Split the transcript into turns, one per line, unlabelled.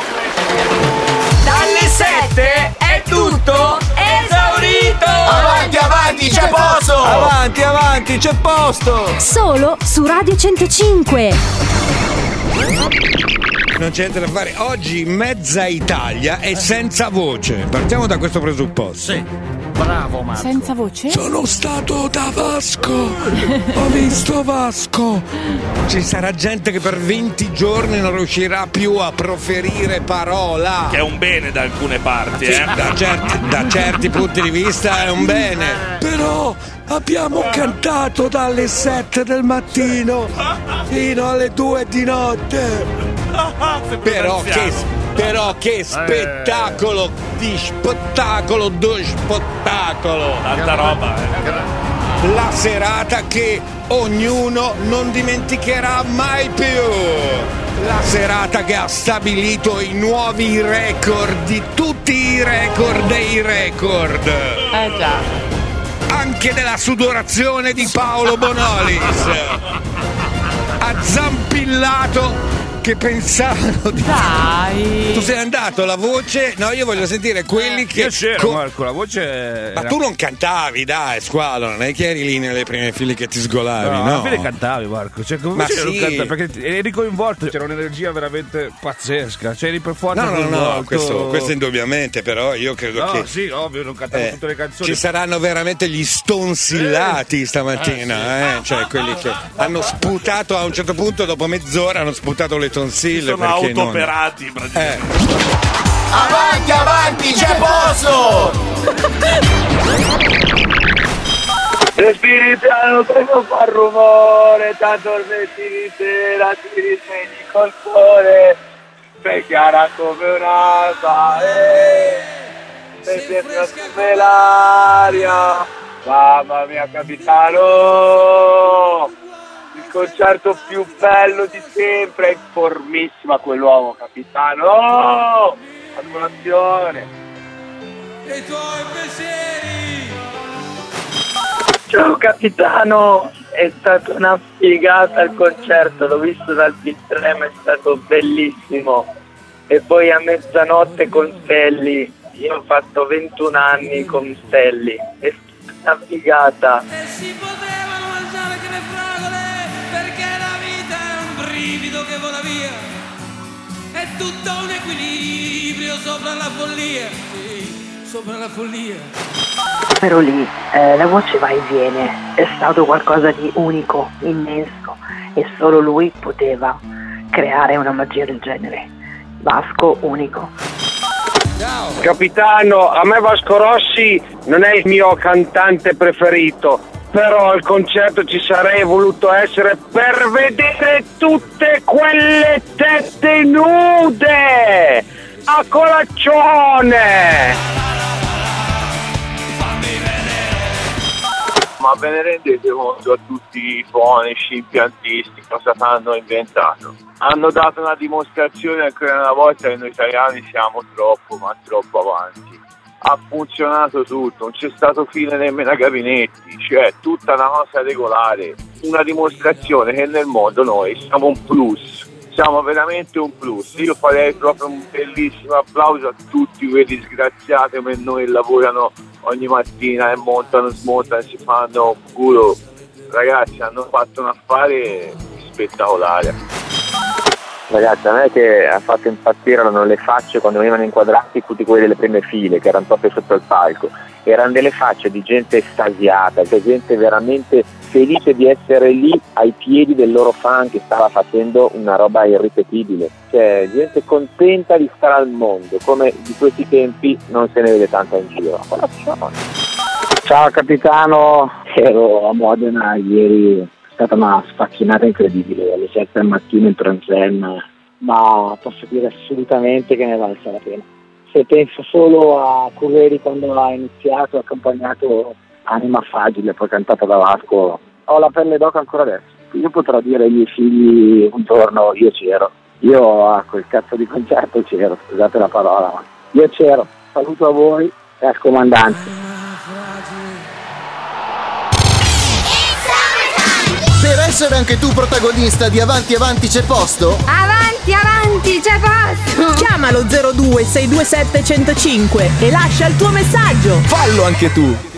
fresco.
Dalle 7 è tutto esaurito!
Avanti, avanti, c'è posto!
Avanti, c'è posto!
Solo su Radio 105.
Non c'è niente da fare. Oggi mezza Italia è senza voce. Partiamo da questo presupposto.
Sì, bravo Marco.
Senza voce?
Sono stato da Vasco. Ho visto Vasco. Ci sarà gente che per 20 giorni non riuscirà più a proferire parola.
Che è un bene da alcune parti, eh.
Da certi, da certi punti di vista è un bene. Abbiamo cantato dalle 7 del mattino fino alle 2 di notte. Però che, però che spettacolo di spettacolo do spettacolo.
Tanta roba, eh.
La serata che ognuno non dimenticherà mai più. La serata che ha stabilito i nuovi record di tutti i record dei record.
Eh già.
Anche della sudorazione di Paolo Bonolis. Ha zampillato che pensavano di...
Dai.
Tu sei andato, la voce... No, io voglio sentire quelli che...
Io c'ero,
co-
Marco, la voce.
Ma
era-
tu non cantavi, dai, squalo, non è che eri lì nelle prime file che ti sgolavi,
No,
no?
alla fine cantavi, Marco. Cioè, come
Ma sì.
cantare? Perché eri coinvolto, c'era un'energia veramente pazzesca. Cioè, eri per forza.
No, no, no,
coinvolto.
questo, questo indubbiamente, però io credo
No,
che...
sì, ovvio, non cantavo
eh,
tutte le canzoni.
ci saranno veramente gli stonsillati stamattina, eh, cioè quelli che hanno sputato a un certo punto, dopo mezz'ora, hanno sputato le tonsille.
sono
perché non-
autooperati, praticamente.
Avanti, avanti, c'è posto!
Respiri piano per non far rumore, tanto dormenti di sera ti risvegli col cuore, sei chiara come un'alba, eh, sei sempre come l'aria, mamma mia capitano, il concerto più bello di sempre, è in formissima quell'uomo capitano, a colazione. Ciao capitano, è stata una figata il concerto, l'ho visto dal P3, è stato bellissimo. E poi a mezzanotte con Stelli, io ho fatto 21 anni con Stelli, è stata una figata.
E si potevano mangiare che le fragole brivido che vola via. È tutto un equilibrio sopra la follia. Sì, sopra la follia.
Però lì eh, la voce va e viene, è stato qualcosa di unico, immenso. E solo lui poteva creare una magia del genere. Vasco unico.
Capitano, a me Vasco Rossi non è il mio cantante preferito, però al concerto ci sarei voluto essere per vedere tutte quelle tette nude a colaccione! Ma ve ne rendete conto a tutti i fonici, impiantisti, cosa hanno inventato? Hanno dato una dimostrazione ancora una volta che noi italiani siamo troppo, ma troppo avanti. Ha funzionato tutto, non c'è stato fine nemmeno ai gabinetti, cioè tutta una cosa regolare, una dimostrazione che nel mondo noi siamo un plus, siamo veramente un plus. Io farei proprio un bellissimo applauso a tutti quei disgraziati come noi lavorano ogni mattina e montano, smontano, si fanno culo. Ragazzi, hanno fatto un affare spettacolare.
Ragazzi, a me che ha fatto impazzire erano le facce quando venivano inquadrati tutti quelli delle prime file che erano proprio sotto il palco. Erano delle facce di gente estasiata, di gente veramente felice di essere lì ai piedi del loro fan che stava facendo una roba irripetibile. Cioè, gente contenta di stare al mondo, come di questi tempi non se ne vede tanta in giro.
Ciao capitano, ero a Modena ieri, è stata una sfacchinata incredibile, alle 7 del mattino in Transen, ma posso dire assolutamente che ne valsa la pena. Se penso solo a Curveri quando ha iniziato, ha accompagnato Anima Fragile, poi cantata da Vasco, ho la pelle d'oca ancora adesso. Io potrò dire ai miei figli un giorno io c'ero, io a quel cazzo di concerto c'ero, scusate la parola, ma io c'ero. Saluto a voi e al comandante.
Essere anche tu protagonista di Avanti Avanti c'è posto?
Avanti,
avanti, c'è posto!
Chiamalo 02 627 105 e lascia il tuo messaggio.
Fallo anche tu!